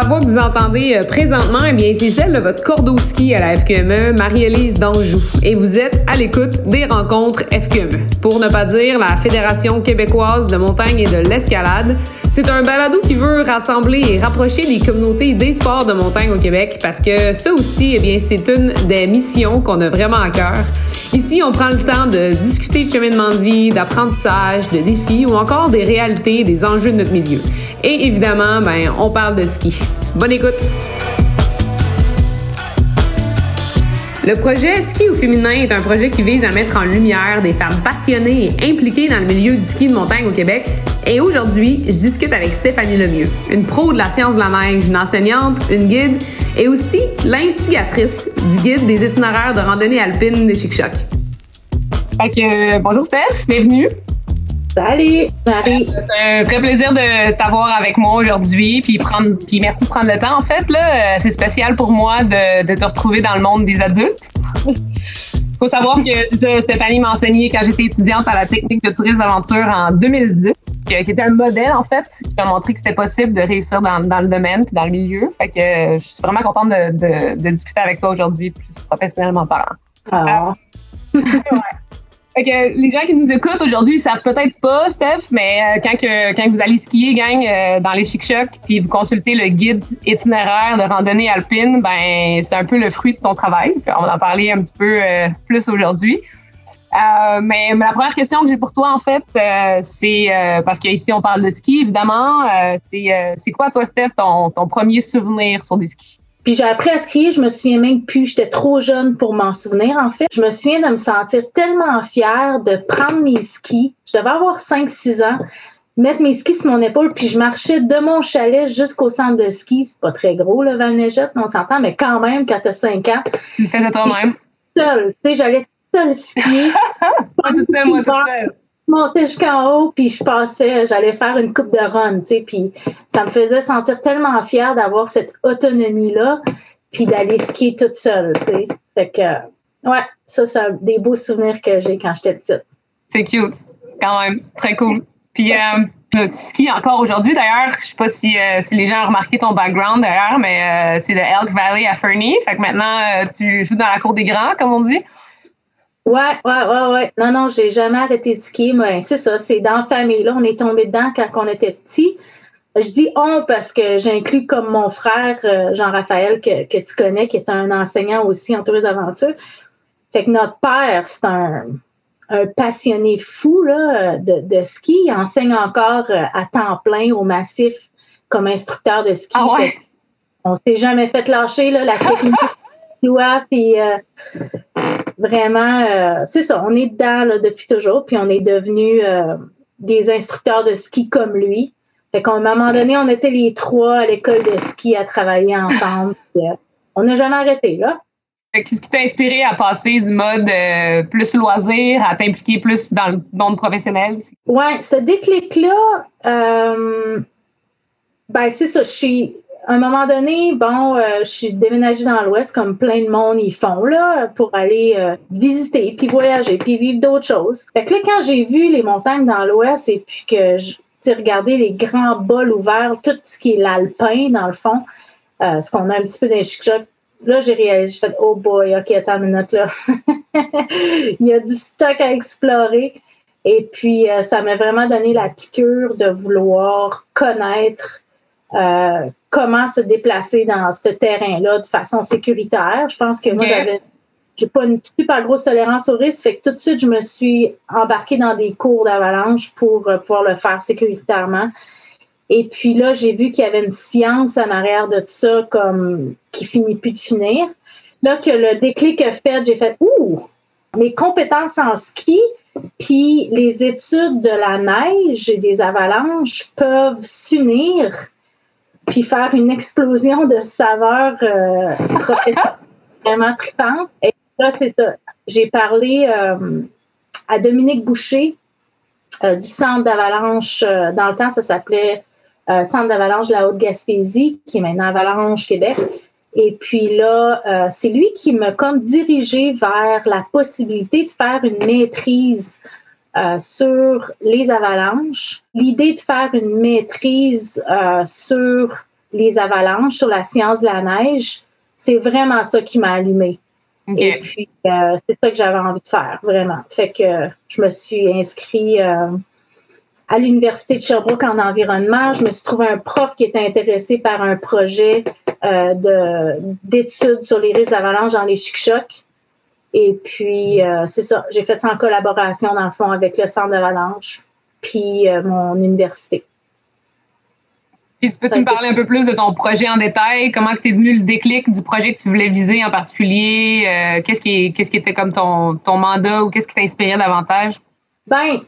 la voix que vous entendez euh, présentement, eh bien, c'est celle de votre cordeau ski à la FQME, Marie-Élise d'Anjou. Et vous êtes à l'écoute des rencontres FQME. Pour ne pas dire la Fédération québécoise de montagne et de l'escalade. C'est un balado qui veut rassembler et rapprocher les communautés des sports de montagne au Québec parce que ça aussi, eh bien, c'est une des missions qu'on a vraiment à cœur. Ici, on prend le temps de discuter de cheminement de vie, d'apprentissage, de défis ou encore des réalités, des enjeux de notre milieu. Et évidemment, ben, on parle de ski. Bonne écoute! Le projet Ski au féminin est un projet qui vise à mettre en lumière des femmes passionnées et impliquées dans le milieu du ski de montagne au Québec. Et aujourd'hui, je discute avec Stéphanie Lemieux, une pro de la science de la neige, une enseignante, une guide et aussi l'instigatrice du guide des itinéraires de randonnée alpine de Chic-Choc. Fait que, euh, bonjour Steph, bienvenue. Salut, Marie. C'est un vrai plaisir de t'avoir avec moi aujourd'hui, puis prendre, puis merci de prendre le temps. En fait, là, euh, c'est spécial pour moi de, de, te retrouver dans le monde des adultes. faut savoir que ça, Stéphanie m'a enseigné quand j'étais étudiante à la technique de tourisme d'aventure en 2010, qui était un modèle en fait, qui m'a montré que c'était possible de réussir dans, dans, le domaine puis dans le milieu. Fait que euh, je suis vraiment contente de, de, de discuter avec toi aujourd'hui, plus professionnellement parlant. Ah. ouais les gens qui nous écoutent aujourd'hui, savent peut-être pas, Steph, mais euh, quand, que, quand vous allez skier, gang, euh, dans les chic-chocs, puis vous consultez le guide itinéraire de randonnée alpine, ben c'est un peu le fruit de ton travail. on va en parler un petit peu euh, plus aujourd'hui. mais, la première question que j'ai pour toi, en fait, c'est parce qu'ici on parle de ski, évidemment. c'est quoi, toi, Steph, ton, ton premier souvenir sur des skis? Puis j'ai appris à skier, je me souviens même plus, j'étais trop jeune pour m'en souvenir en fait. Je me souviens de me sentir tellement fière de prendre mes skis. Je devais avoir 5-6 ans, mettre mes skis sur mon épaule, puis je marchais de mon chalet jusqu'au centre de ski. C'est pas très gros, le Val-Neigette, on s'entend, mais quand même, quand t'as 5 ans. Tu faisais toi-même. Seule, tu sais, j'allais seule skier. moi toute seule, moi toute seule montais jusqu'en haut, puis je passais, j'allais faire une coupe de run, tu sais, puis ça me faisait sentir tellement fière d'avoir cette autonomie-là, puis d'aller skier toute seule, tu sais. Fait que, ouais, ça, c'est des beaux souvenirs que j'ai quand j'étais petite. C'est cute, quand même, très cool. Puis, euh, tu skis encore aujourd'hui, d'ailleurs. Je sais pas si, euh, si les gens ont remarqué ton background, d'ailleurs, mais euh, c'est le Elk Valley à Fernie. Fait que maintenant, tu joues dans la cour des grands, comme on dit. Ouais, ouais, ouais, ouais. Non, non, j'ai jamais arrêté de skier. Mais c'est ça, c'est dans la famille. Là, on est tombé dedans quand on était petit. Je dis on parce que j'inclus comme mon frère euh, Jean-Raphaël que, que, tu connais, qui est un enseignant aussi en tourisme d'aventure. Fait que notre père, c'est un, un, passionné fou là, de, de, ski. Il enseigne encore euh, à temps plein au massif comme instructeur de ski. Ah ouais? on s'est jamais fait lâcher là, la technique. puis euh, vraiment, euh, c'est ça, on est dedans là, depuis toujours, puis on est devenus euh, des instructeurs de ski comme lui. Fait qu'à un moment donné, on était les trois à l'école de ski à travailler ensemble. puis, euh, on n'a jamais arrêté, là. Qu'est-ce qui t'a inspiré à passer du mode plus loisir à t'impliquer plus dans le monde professionnel? Oui, ce déclic-là, ben c'est ça, je suis à un moment donné, bon, euh, je suis déménagée dans l'Ouest comme plein de monde y font là pour aller euh, visiter, puis voyager, puis vivre d'autres choses. Fait que là, quand j'ai vu les montagnes dans l'Ouest et puis que j'ai regardé les grands bols ouverts, tout ce qui est l'alpin dans le fond, euh, ce qu'on a un petit peu dans les là, j'ai réalisé, j'ai fait, oh boy, ok, attends une minute là. Il y a du stock à explorer. Et puis, ça m'a vraiment donné la piqûre de vouloir connaître euh, comment se déplacer dans ce terrain-là de façon sécuritaire? Je pense que moi, j'avais j'ai pas une super grosse tolérance au risque, fait que tout de suite, je me suis embarquée dans des cours d'avalanche pour euh, pouvoir le faire sécuritairement. Et puis là, j'ai vu qu'il y avait une science en arrière de tout ça, comme qui finit plus de finir. Là que le déclic a fait, j'ai fait ouh, mes compétences en ski, puis les études de la neige et des avalanches peuvent s'unir puis faire une explosion de saveurs euh, vraiment tripantes. Et là, c'est ça. J'ai parlé euh, à Dominique Boucher euh, du centre d'avalanche. Euh, dans le temps, ça s'appelait euh, Centre d'avalanche de la Haute-Gaspésie, qui est maintenant Avalanche Québec. Et puis là, c'est lui qui m'a comme dirigé vers la possibilité de faire une maîtrise euh, sur les avalanches. L'idée de faire une maîtrise euh, sur les avalanches, sur la science de la neige, c'est vraiment ça qui m'a allumé. Et puis, euh, c'est ça que j'avais envie de faire, vraiment. Fait que je me suis inscrite à l'Université de Sherbrooke en environnement. Je me suis trouvé un prof qui était intéressé par un projet d'études sur les risques d'avalanche dans les chic-chocs. Et puis, c'est ça, j'ai fait ça en collaboration, dans le fond, avec le Centre d'avalanche, puis mon université. Puis, peux-tu me parler un peu plus de ton projet en détail? Comment tu es venu le déclic du projet que tu voulais viser en particulier? Euh, qu'est-ce, qui, qu'est-ce qui était comme ton, ton mandat ou qu'est-ce qui t'inspirait davantage? Ben,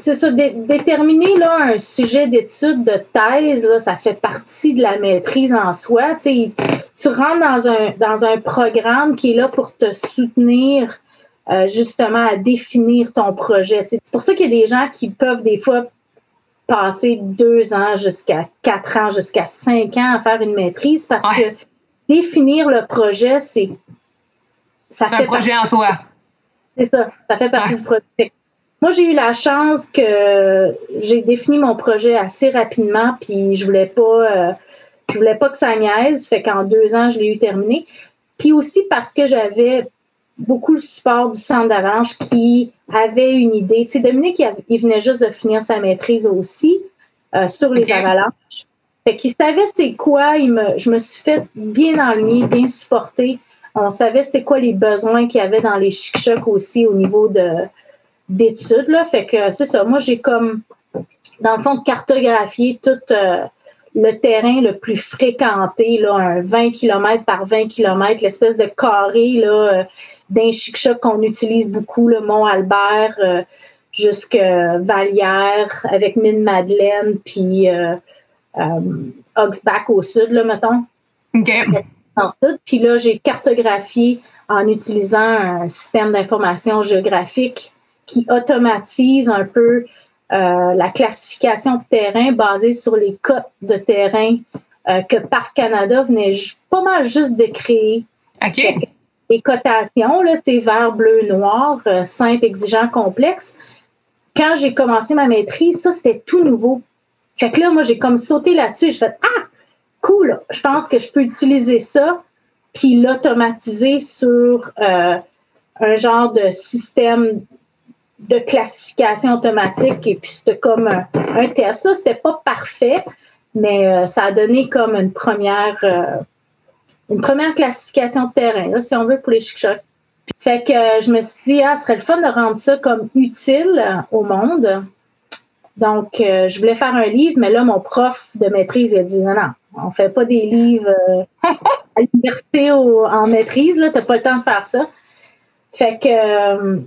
c'est ça, déterminer là, un sujet d'étude de thèse, là, ça fait partie de la maîtrise en soi. Tu, rentres dans un, dans un programme qui est là pour te soutenir euh, justement à définir ton projet. C'est pour ça qu'il y a des gens qui peuvent des fois passer deux ans jusqu'à quatre ans, jusqu'à cinq ans à faire une maîtrise parce que définir le projet, c'est. Ça fait un projet en soi. C'est ça, ça fait partie du projet. Moi, j'ai eu la chance que j'ai défini mon projet assez rapidement, puis je voulais pas, euh, je voulais pas que ça niaise, fait qu'en deux ans, je l'ai eu terminé. Puis aussi parce que j'avais beaucoup le support du centre d'avalanche qui avait une idée. Tu sais, Dominique, il, venait juste de finir sa maîtrise aussi euh, sur les avalanches. Fait qu'il savait c'est quoi. Il me, je me suis fait bien enligner, bien supporter. On savait c'était quoi les besoins qu'il y avait dans les chic-chocs aussi au niveau de, d'études. Là. Fait que c'est ça. Moi, j'ai comme, dans le fond, cartographié tout euh, le terrain le plus fréquenté, là, un 20 km par 20 km, l'espèce de carré là, euh, d'un chic-choc qu'on utilise beaucoup, le Mont-Albert euh, jusque Vallière, avec Mine-Madeleine, puis euh, euh, au sud, là, mettons. OK. Puis là, j'ai cartographié en utilisant un système d'information géographique qui automatise un peu euh, la classification de terrain basée sur les cotes de terrain que Parc Canada venait pas mal juste de créer. OK les cotations, là, vert, bleu, noir, euh, simple, exigeant, complexe. Quand j'ai commencé ma maîtrise, ça, c'était tout nouveau. Fait que là, moi, j'ai comme sauté là-dessus. Je fais Ah, cool, je pense que je peux utiliser ça, puis l'automatiser sur euh, un genre de système de classification automatique. Et puis, c'était comme un, test. Là, c'était pas parfait, mais euh, ça a donné comme une première une première classification de terrain, si on veut, pour les chic-chocs. Fait que euh, je me suis dit, ah, ce serait le fun de rendre ça comme utile euh, au monde. Donc, euh, je voulais faire un livre, mais là, mon prof de maîtrise, il a dit, non, non, on fait pas des livres à l'université en maîtrise, là, t'as pas le temps de faire ça. Fait que,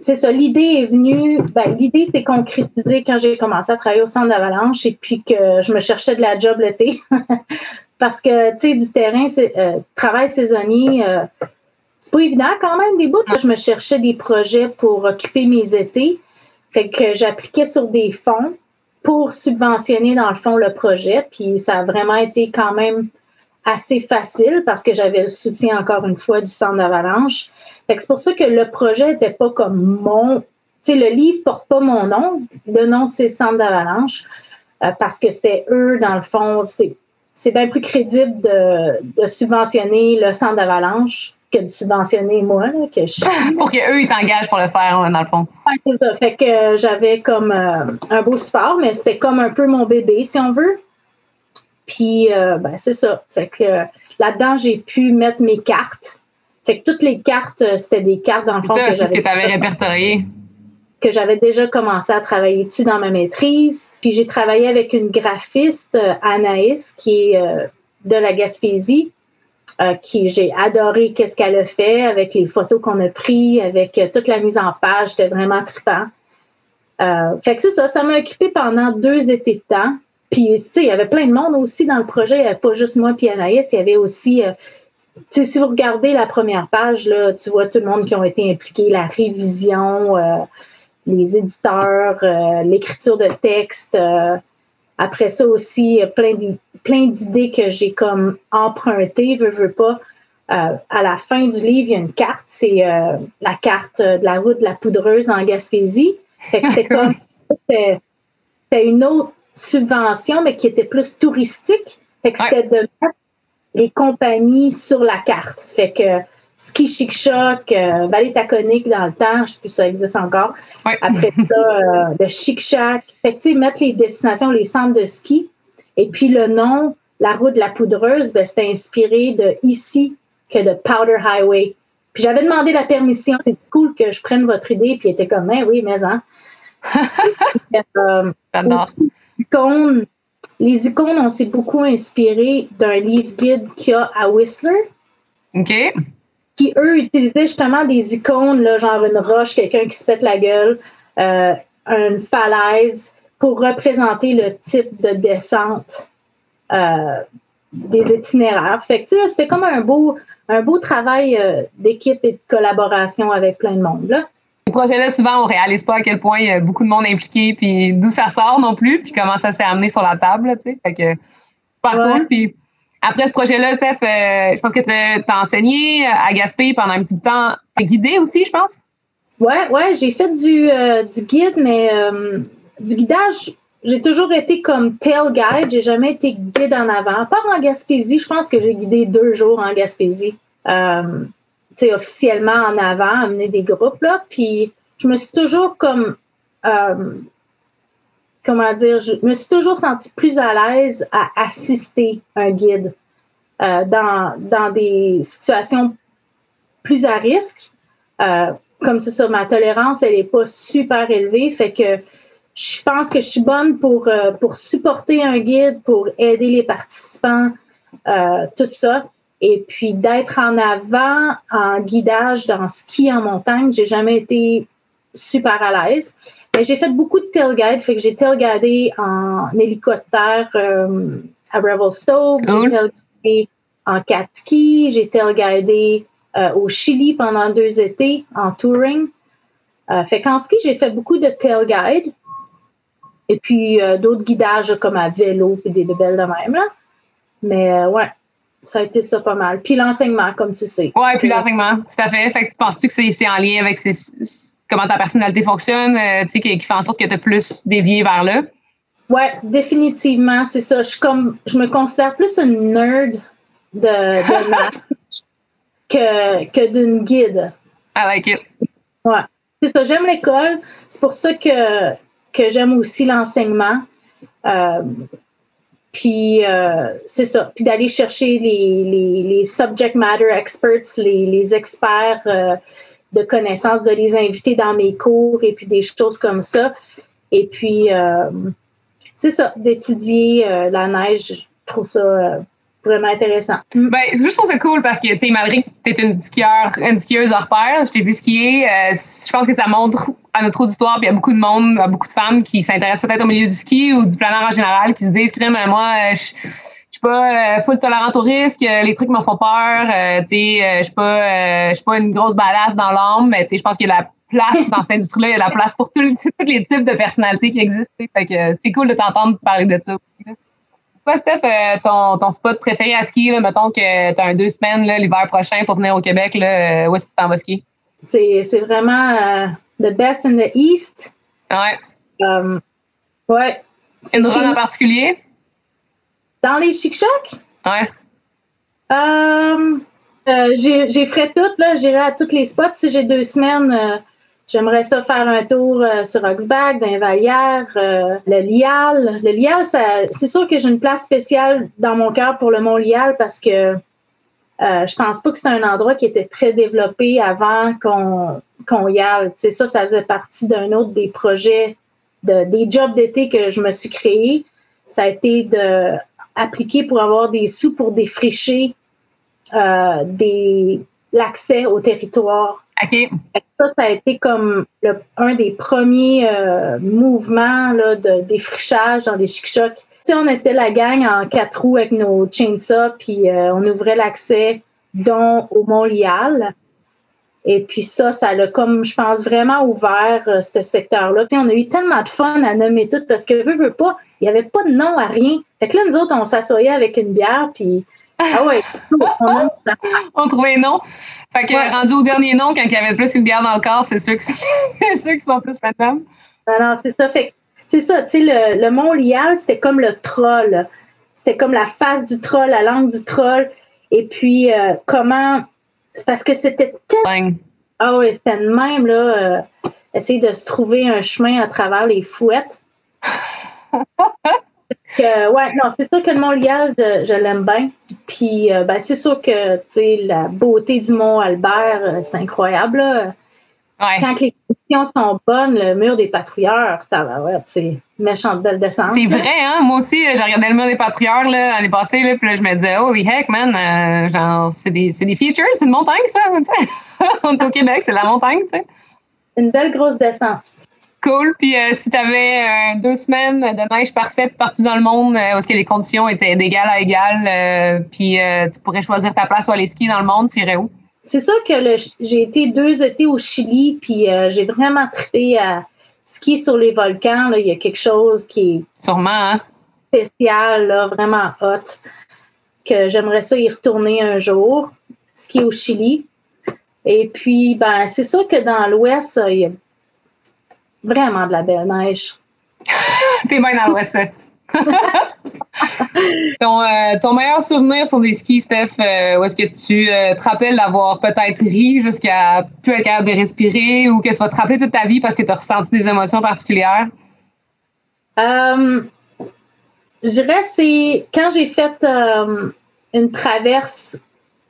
c'est ça, l'idée est venue, ben, l'idée s'est concrétisée quand j'ai commencé à travailler au centre d'Avalanche et puis que je me cherchais de la job l'été. Parce que, tu sais, du terrain, c'est, euh, travail saisonnier, euh, c'est pas évident quand même des bouts. Je me cherchais des projets pour occuper mes étés. Fait que j'appliquais sur des fonds pour subventionner, dans le fond, le projet. Puis ça a vraiment été quand même assez facile parce que j'avais le soutien, encore une fois, du centre d'avalanche. C'est pour ça que le projet n'était pas comme mon. Tu sais, le livre porte pas mon nom. Le nom, c'est Centre d'avalanche. Euh, parce que c'était eux, dans le fond, c'est bien plus crédible de, subventionner le centre d'avalanche que de subventionner moi, que je Pour qu'eux, ils t'engagent pour le faire, hein, dans le fond. c'est ça. Fait que euh, j'avais comme euh, un beau support, mais c'était comme un peu mon bébé, si on veut. Puis, ben, c'est ça. Fait que là-dedans, j'ai pu mettre mes cartes. Fait que toutes les cartes, c'était des cartes, dans le fond, que j'avais... que tu avais répertorié que j'avais déjà commencé à travailler dessus dans ma maîtrise. Puis j'ai travaillé avec une graphiste, euh, Anaïs, qui est euh, de la Gaspésie, euh, qui j'ai adoré qu'est-ce qu'elle a fait avec les photos qu'on a prises, avec toute la mise en page. C'était vraiment trippant. fait que c'est ça, ça m'a occupé pendant deux étés de temps. Puis, tu sais, il y avait plein de monde aussi dans le projet. Il n'y avait pas juste moi et Anaïs. Il y avait aussi tu sais, si vous regardez la première page, là, tu vois tout le monde qui ont été impliqués, la révision, les éditeurs, euh, l'écriture de texte. Euh, après ça aussi, plein d'idées que j'ai comme empruntées, veux, veux pas. Euh, à la fin du livre, il y a une carte, c'est la carte de la route de la poudreuse en Gaspésie. c'est comme c'était une autre subvention, mais qui était plus touristique. Fait que c'était de mettre les compagnies sur la carte. Fait que Ski Chic Choc, euh, Vallée Taconique dans le temps, je sais plus si ça existe encore. Après ça, euh, le Chic Chac. Fait que, tu sais, mettre les destinations, les centres de ski. Et puis le nom, la route de la poudreuse, ben, c'était inspiré de ici que de Powder Highway. Puis j'avais demandé la permission, c'est cool que je prenne votre idée, puis il était comme, ben oui, mais hein. euh, icônes, les icônes, on s'est beaucoup inspiré d'un livre guide qu'il y a à Whistler. OK. Qui, eux, utilisaient justement des icônes, là, genre une roche, quelqu'un qui se pète la gueule, euh, une falaise, pour représenter le type de descente euh, des itinéraires. Fait que, c'était comme un beau, un beau travail euh, d'équipe et de collaboration avec plein de monde. Là. Ces projets-là, souvent, on réalise pas à quel point il y a beaucoup de monde impliqué, puis d'où ça sort non plus, puis comment ça s'est amené sur la table, tu sais. Fait que, super cool. Puis après ce projet-là, Steph, euh, je pense que tu as enseigné à Gaspé pendant un petit bout de temps. Tu guidé aussi, je pense? Ouais, ouais, j'ai fait du, du guide, mais du guidage, j'ai toujours été comme tail guide. J'ai jamais été guide en avant. À part en Gaspésie, je pense que j'ai guidé deux jours en Gaspésie. Officiellement en avant, amener des groupes. Là. Puis je me suis toujours comme. Euh, comment dire? Je me suis toujours sentie plus à l'aise à assister un guide euh, dans, dans des situations plus à risque. Euh, comme c'est ça, ma tolérance, elle n'est pas super élevée. Fait que je pense que je suis bonne pour, pour supporter un guide, pour aider les participants, tout ça. Et puis d'être en avant en guidage dans ski en montagne, j'ai jamais été super à l'aise. Mais j'ai fait beaucoup de tailgate, fait que j'ai tailgadé en hélicoptère euh, à Revelstoke, j'ai tailgadé en cat ski, j'ai tailgadé au Chili pendant deux étés en touring. fait qu'en ski, j'ai fait beaucoup de tailgate. Et puis euh, d'autres guidages comme à vélo puis des belles de même. Là. Mais euh, ouais, ça a été ça pas mal. Puis l'enseignement, comme tu sais. Ouais, puis l'enseignement, tout à fait. Fait que penses-tu que c'est en lien avec comment ta personnalité fonctionne, euh, tu sais, qui, fait en sorte que tu as plus dévié vers là? Ouais, définitivement, c'est ça. Je comme je me considère plus une nerd de, de maths que, que d'une guide. I like it. Ouais. C'est ça, j'aime l'école. C'est pour ça que que j'aime aussi l'enseignement. Euh, puis euh, c'est ça. Puis d'aller chercher les, les, subject matter experts, les, les experts euh, de connaissances, de les inviter dans mes cours et puis des choses comme ça. Et puis, c'est ça, d'étudier la neige, je trouve ça vraiment intéressant. Mm. Ben, je trouve ça cool parce que, tu sais, malgré que tu es une, skieur, une skieuse hors pair, je t'ai vu skier, euh, je pense que ça montre à notre auditoire, puis il y a beaucoup de monde, beaucoup de femmes qui s'intéressent peut-être au milieu du ski ou du plein air en général, qui se disent, moi, euh, je je suis pas euh, full tolérante au risque, les trucs me font peur, tu sais, je suis pas, suis pas une grosse badass dans l'âme, mais tu sais, je pense qu'il y a la place dans cette industrie-là, il y a la place pour tous, les types de personnalités qui existent. Fait que c'est cool de t'entendre parler de ça aussi. Steph, euh, ton, ton, spot préféré à skier, là, mettons que tu as un deux semaines l'hiver prochain pour venir au Québec, là, euh, où est-ce que tu t'en vas skier? C'est vraiment euh, the best in the East. Ouais. Um, ouais. Une zone en particulier? Dans les chic-chocs? Ouais. Um, j'ai fait tout, là. J'irai à tous les spots. Si j'ai deux semaines, J'aimerais ça faire un tour euh, sur Oxbag, dans euh, le Lial. Le Lial, c'est sûr que j'ai une place spéciale dans mon cœur pour le Mont Lial parce que euh, je pense pas que c'est un endroit qui était très développé avant qu'on qu'on y aille. C'est ça, ça faisait partie d'un autre des projets, de, des jobs d'été que je me suis créé. Ça a été de appliquer pour avoir des sous pour défricher des l'accès au territoire ça, ça a été comme un des premiers euh, mouvements là, de défrichage dans les chic-chocs. on était la gang en quatre roues avec nos chainsaws, puis euh, on ouvrait l'accès dont au Mont-Lial. Et puis ça, ça a comme, je pense, vraiment ouvert euh, ce secteur-là. on a eu tellement de fun à nommer tout parce que, veux, veux pas, il n'y avait pas de nom à rien. Fait que là, nous autres, on s'assoyait avec une bière, puis ah ouais, on, trouvait un nom. Fait que rendu au dernier nom, quand il y avait plus qu'une bière dans le corps, c'est ceux qui sont, ceux qui sont plus Alors, c'est ça. Fait c'est ça, tu sais, le, le Mont Lial, c'était comme le troll. c'était comme la face du troll, la langue du troll. Et puis, euh, comment. C'est parce que c'était tellement. Ah oui, c'était de même, là. Euh, essayer de se trouver un chemin à travers les fouettes. ouais, non, c'est sûr que le Mont-Liage, je, l'aime bien. Puis, euh, ben, c'est sûr que, tu sais, la beauté du Mont-Albert, c'est incroyable, là. Quand les conditions sont bonnes, le mur des patrouilleurs, ouais, c'est méchante belle descente. C'est vrai, hein? Moi aussi, j'ai regardé le mur des patrouilleurs l'année passée, là, puis là, je me disais, holy heck, man, euh, genre, c'est des, des, features, c'est une montagne, ça, tu sais. On est au Québec, c'est la montagne, tu sais. Une belle grosse descente. Cool. Puis euh, si tu avais euh, deux semaines de neige parfaite partout dans le monde, où est-ce que les conditions étaient d'égal à égal, puis tu pourrais choisir ta place ou aller skier dans le monde, tu irais où? c'est sûr que j'ai été deux étés au Chili, puis euh, j'ai vraiment trippé à skier sur les volcans. Là. Il y a quelque chose qui est Sûrement, hein? spécial, là, vraiment hot, que j'aimerais ça y retourner un jour, skier au Chili. Et puis, ben, c'est sûr que dans l'Ouest, il y a vraiment de la belle neige. T'es bien dans l'Ouest, ton, euh, ton, meilleur souvenir sur des skis, Steph, euh, où est-ce que tu euh, te rappelles d'avoir peut-être ri jusqu'à plus être capable de respirer ou que ça va te rappeler toute ta vie parce que tu as ressenti des émotions particulières? je dirais c'est quand j'ai fait une traverse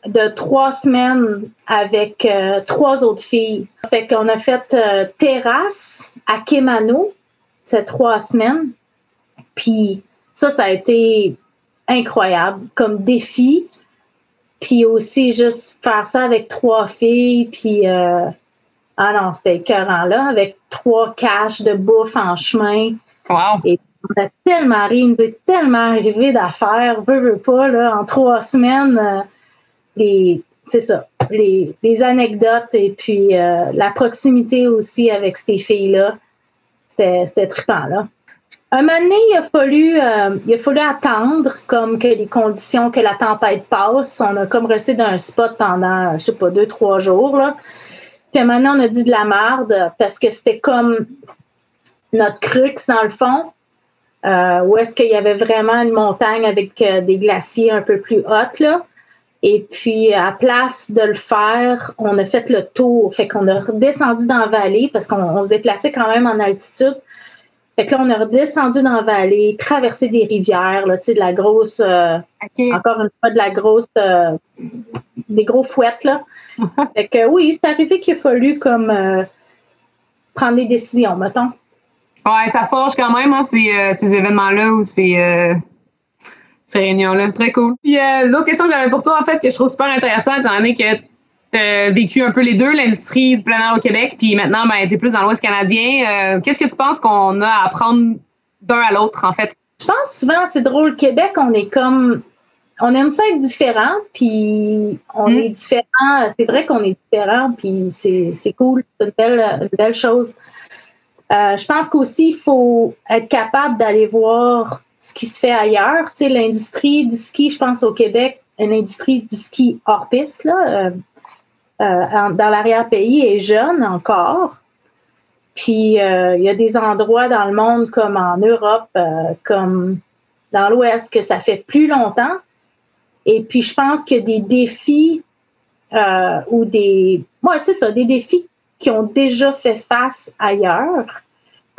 de trois semaines avec trois autres filles. Fait qu'on a fait terrasse à Kemano, ces trois semaines. Puis ça, ça a été incroyable comme défi. Puis aussi, juste faire ça avec trois filles, puis euh, ah non, c'était écœurant là, avec trois caches de bouffe en chemin. Wow! Et on a tellement ri, il nous est tellement arrivé d'affaires, veux, veux pas, là, en trois semaines, euh, c'est ça, les, anecdotes et puis euh, la proximité aussi avec ces filles-là, c'était, trippant, là. Un moment donné, il a fallu, euh, il a fallu attendre comme que les conditions, que la tempête passe. On a comme resté dans un spot pendant, je sais pas, deux, trois jours. Là. Puis maintenant, on a dit de la merde parce que c'était comme notre crux dans le fond, euh, où est-ce qu'il y avait vraiment une montagne avec des glaciers un peu plus hautes. Là. Et puis, à place de le faire, on a fait le tour. Fait qu'on a redescendu dans la vallée parce qu'on se déplaçait quand même en altitude. Fait que là, on a redescendu dans la vallée, traversé des rivières, là, tu sais, de la grosse, euh, encore une fois, de la grosse, euh, des gros fouettes, là. fait que oui, c'est arrivé qu'il a fallu comme euh, prendre des décisions, mettons. Ouais, ça forge quand même, hein, ces, ces événements-là ou ces, ces réunions-là. Très cool. Puis l'autre question que j'avais pour toi, en fait, que je trouve super intéressante, étant donné que tu vécu un peu les deux, l'industrie du plein air au Québec, puis maintenant, ben, tu es plus dans l'Ouest canadien. Euh, qu'est-ce que tu penses qu'on a à apprendre d'un à l'autre, en fait? Je pense souvent, c'est drôle, Québec, on est comme. On aime ça être différent, puis on hmm. est différent. C'est vrai qu'on est différent, puis c'est cool. C'est une belle, belle chose. Euh, je pense qu'aussi, il faut être capable d'aller voir ce qui se fait ailleurs. Tu sais, l'industrie du ski, je pense au Québec, une industrie du ski hors piste, là, euh, euh, dans l'arrière-pays est jeune encore. Puis euh, il y a des endroits dans le monde comme en Europe, comme dans l'Ouest, que ça fait plus longtemps. Et puis je pense qu'il y a des défis ou des. Moi, c'est ça, des défis qui ont déjà fait face ailleurs,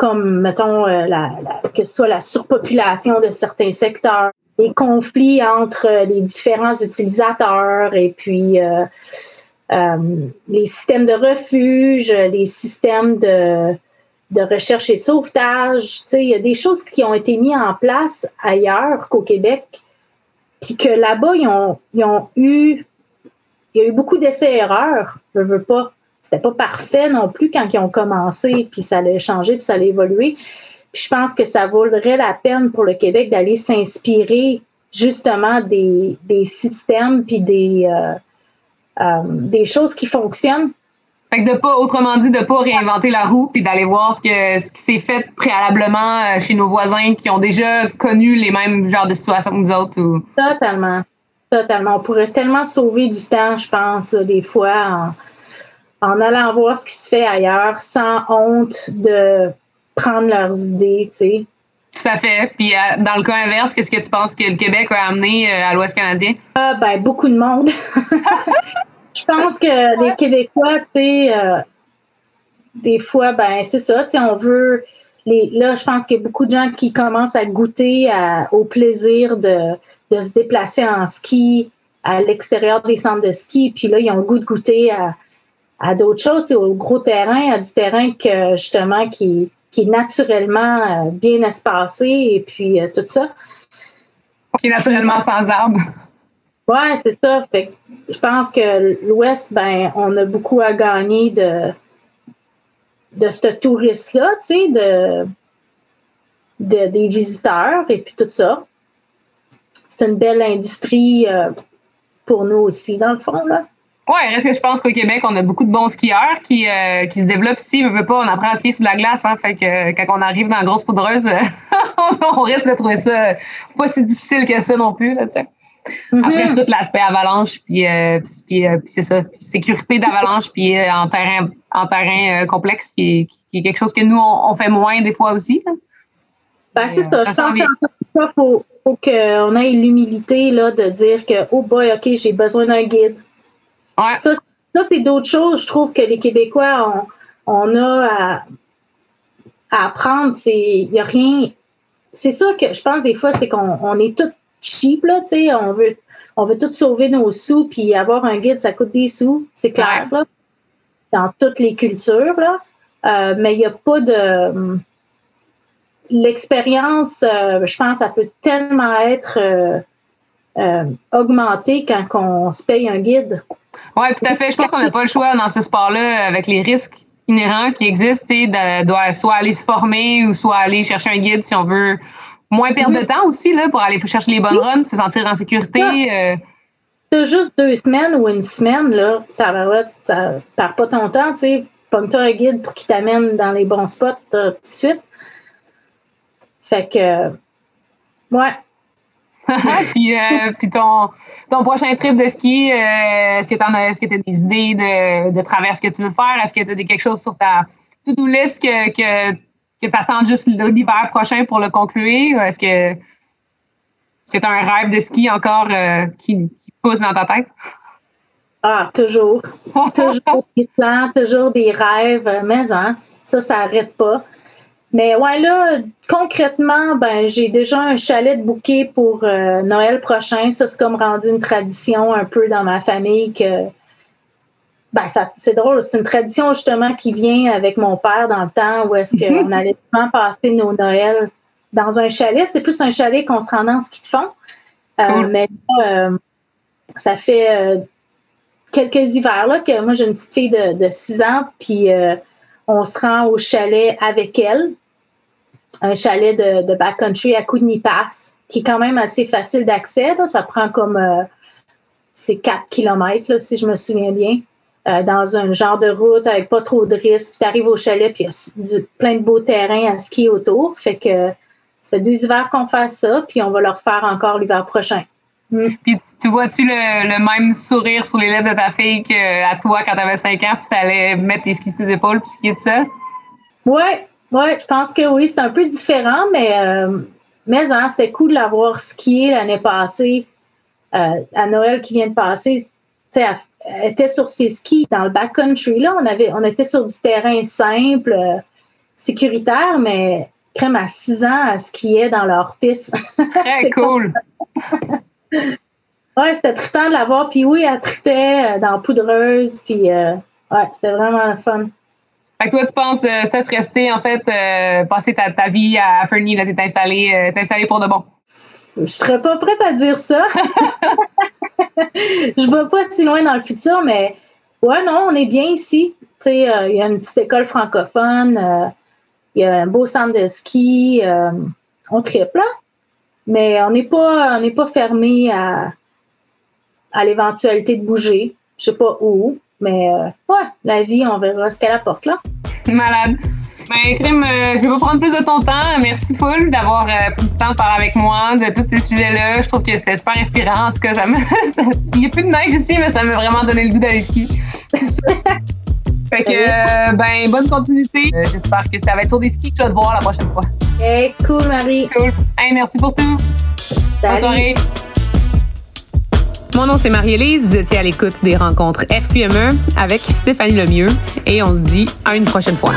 comme, mettons, la, que ce soit la surpopulation de certains secteurs, les conflits entre les différents utilisateurs et puis euh, les systèmes de refuge, les systèmes de, de recherche et sauvetage. Il y a des choses qui ont été mises en place ailleurs qu'au Québec, puis que là-bas, ils ont, ils ont eu, il y a eu beaucoup d'essais-erreurs. Je veux pas. C'était pas parfait non plus quand ils ont commencé, puis ça allait changer, puis ça allait évoluer. Puis je pense que ça vaudrait la peine pour le Québec d'aller s'inspirer justement des, des systèmes puis des, euh, euh, des choses qui fonctionnent. Fait que de pas, autrement dit, de pas réinventer la roue puis d'aller voir ce, que, ce qui s'est fait préalablement euh, chez nos voisins qui ont déjà connu les mêmes genres de situations que nous autres. Ou... Totalement. Totalement. On pourrait tellement sauver du temps, je pense, des fois, en, en, allant voir ce qui se fait ailleurs, sans honte de prendre leurs idées, tu sais. Tout à fait. Puis dans le cas inverse, qu'est-ce que tu penses que le Québec a amené à l'Ouest canadien? Ah, ben, beaucoup de monde. Je pense que les Québécois, tu sais, des fois, ben, c'est ça, tu sais, on veut. Les, là, je pense qu'il y a beaucoup de gens qui commencent à goûter au plaisir de, de se déplacer en ski à l'extérieur des centres de ski. Puis là, ils ont le goût de goûter à, à d'autres choses, c'est au gros terrain, à du terrain que justement qui, qui est naturellement euh, bien espacé et puis euh, tout ça. Qui est naturellement sans arbres. Oui, c'est ça. Fait je pense que l'Ouest, ben, on a beaucoup à gagner de, de ce touriste-là, tu sais, de, de, des visiteurs et puis tout ça. C'est une belle industrie euh, pour nous aussi, dans le fond, là. Oui, reste que je pense qu'au Québec, on a beaucoup de bons skieurs qui, euh, qui se développent ici. On veut pas, on apprend à skier sur la glace. Hein, fait que euh, quand on arrive dans la grosse poudreuse, on risque de trouver ça pas si difficile que ça non plus. Là, mm-hmm. Après, c'est tout l'aspect avalanche, puis, euh, puis, c'est ça, sécurité d'avalanche, puis en terrain, en terrain complexe, qui est, qui est, quelque chose que nous, on, fait moins des fois aussi. Ben, c'est ça. Je pense faut, faut qu'on ait l'humilité de dire que, oh boy, OK, j'ai besoin d'un guide. Ça, c'est d'autres choses, je trouve, que les Québécois, on, a à, apprendre. Il n'y a rien. C'est ça que je pense des fois, c'est qu'on est tout cheap, là, tu sais, on veut, on veut tout sauver nos sous, puis avoir un guide, ça coûte des sous, c'est clair, là, dans toutes les cultures, là. Euh, mais il n'y a pas de. L'expérience, euh, je pense, ça peut tellement être euh, augmenter quand on se paye un guide. Oui, tout à fait. Je pense qu'on n'a pas le choix dans ce sport-là avec les risques inhérents qui existent, de, soit aller se former ou soit aller chercher un guide si on veut moins perdre de temps aussi là, pour aller chercher les bonnes runs, se sentir en sécurité. Euh. C'est juste deux semaines ou une semaine, là, ça perd pas ton temps, tu sais. Pogne-toi un guide pour qu'il t'amène dans les bons spots tout de suite. Fait que, ouais, puis, euh, puis ton, ton prochain trip de ski, euh, est-ce que tu as, est-ce que des idées de, de traverse que tu veux faire? Est-ce que tu as quelque chose sur ta to-do list que, que, que tu attends juste l'hiver prochain pour le conclure? Est-ce que est-ce que tu as un rêve de ski encore euh, qui, qui, pousse dans ta tête? Ah, toujours. toujours des plans, toujours des rêves, mais hein, ça, ça n'arrête pas. Mais ouais, là, concrètement, ben j'ai déjà un chalet de bouquet pour euh, Noël prochain. Ça, c'est comme rendu une tradition un peu dans ma famille que ben, ça, c'est drôle, c'est une tradition justement qui vient avec mon père dans le temps où est-ce qu'on allait souvent passer nos Noëls dans un chalet. C'était plus un chalet qu'on se rendait en ski de fond. Euh, mais euh, ça fait quelques hivers là, que moi j'ai une petite fille de, de 6 ans, puis on se rend au chalet avec elle un chalet de, de backcountry à Pass, qui est quand même assez facile d'accès. Ça prend comme euh, c'est 4 km, si je me souviens bien, euh, dans un genre de route avec pas trop de risques. Puis tu arrives au chalet, puis il y a plein de beaux terrains à skier autour. Fait que ça fait deux hivers qu'on fait ça, puis on va le refaire encore l'hiver prochain. Mm. Puis tu, vois-tu le, même sourire sur les lèvres de ta fille qu'à toi quand tu avais 5 ans, puis tu allais mettre tes skis sur tes épaules puis skier de ça? Ouais, oui, je pense que oui, c'est un peu différent, mais, euh, mais hein, c'était cool de l'avoir skié l'année passée, euh, à Noël qui vient de passer. Elle, elle était sur ses skis dans le backcountry. Là, on, avait, on était sur du terrain simple, euh, sécuritaire, mais crème à 6 ans, elle skiait dans leur piste. Très cool. oui, c'était trippant de l'avoir. Puis oui, elle tripait dans Poudreuse. Puis ouais, c'était vraiment fun. Fait que toi, tu penses euh, peut-être rester, en fait, euh, passer ta, ta, vie à Fernie, là, t'es installé, euh, installé pour de bon? Je serais pas prête à dire ça. je vais pas si loin dans le futur, mais ouais, non, on est bien ici. Tu sais, il y a une petite école francophone, il y a un beau centre de ski, on triple, là. Mais on n'est pas, on pas fermé à, à l'éventualité de bouger. Je sais pas où, mais ouais, la vie, on verra ce qu'elle apporte là. Malade. Ben, Crime, euh, je vais pas prendre plus de ton temps. Merci full d'avoir euh, pris du temps de parler avec moi de tous ces sujets-là. Je trouve que c'était super inspirant. En tout cas, ça me... il n'y a plus de neige ici, mais ça m'a vraiment donné le goût d'aller skier. Fait que, euh, ben, bonne continuité. Euh, j'espère que ça va être sur des skis que tu vas te voir la prochaine fois. Hey, cool, Marie. Cool. Hey, merci pour tout. Bonne soirée. Mon nom, c'est Marie-Élise. Vous étiez à l'écoute des rencontres FQME avec Stéphanie Lemieux. Et on se dit à une prochaine fois.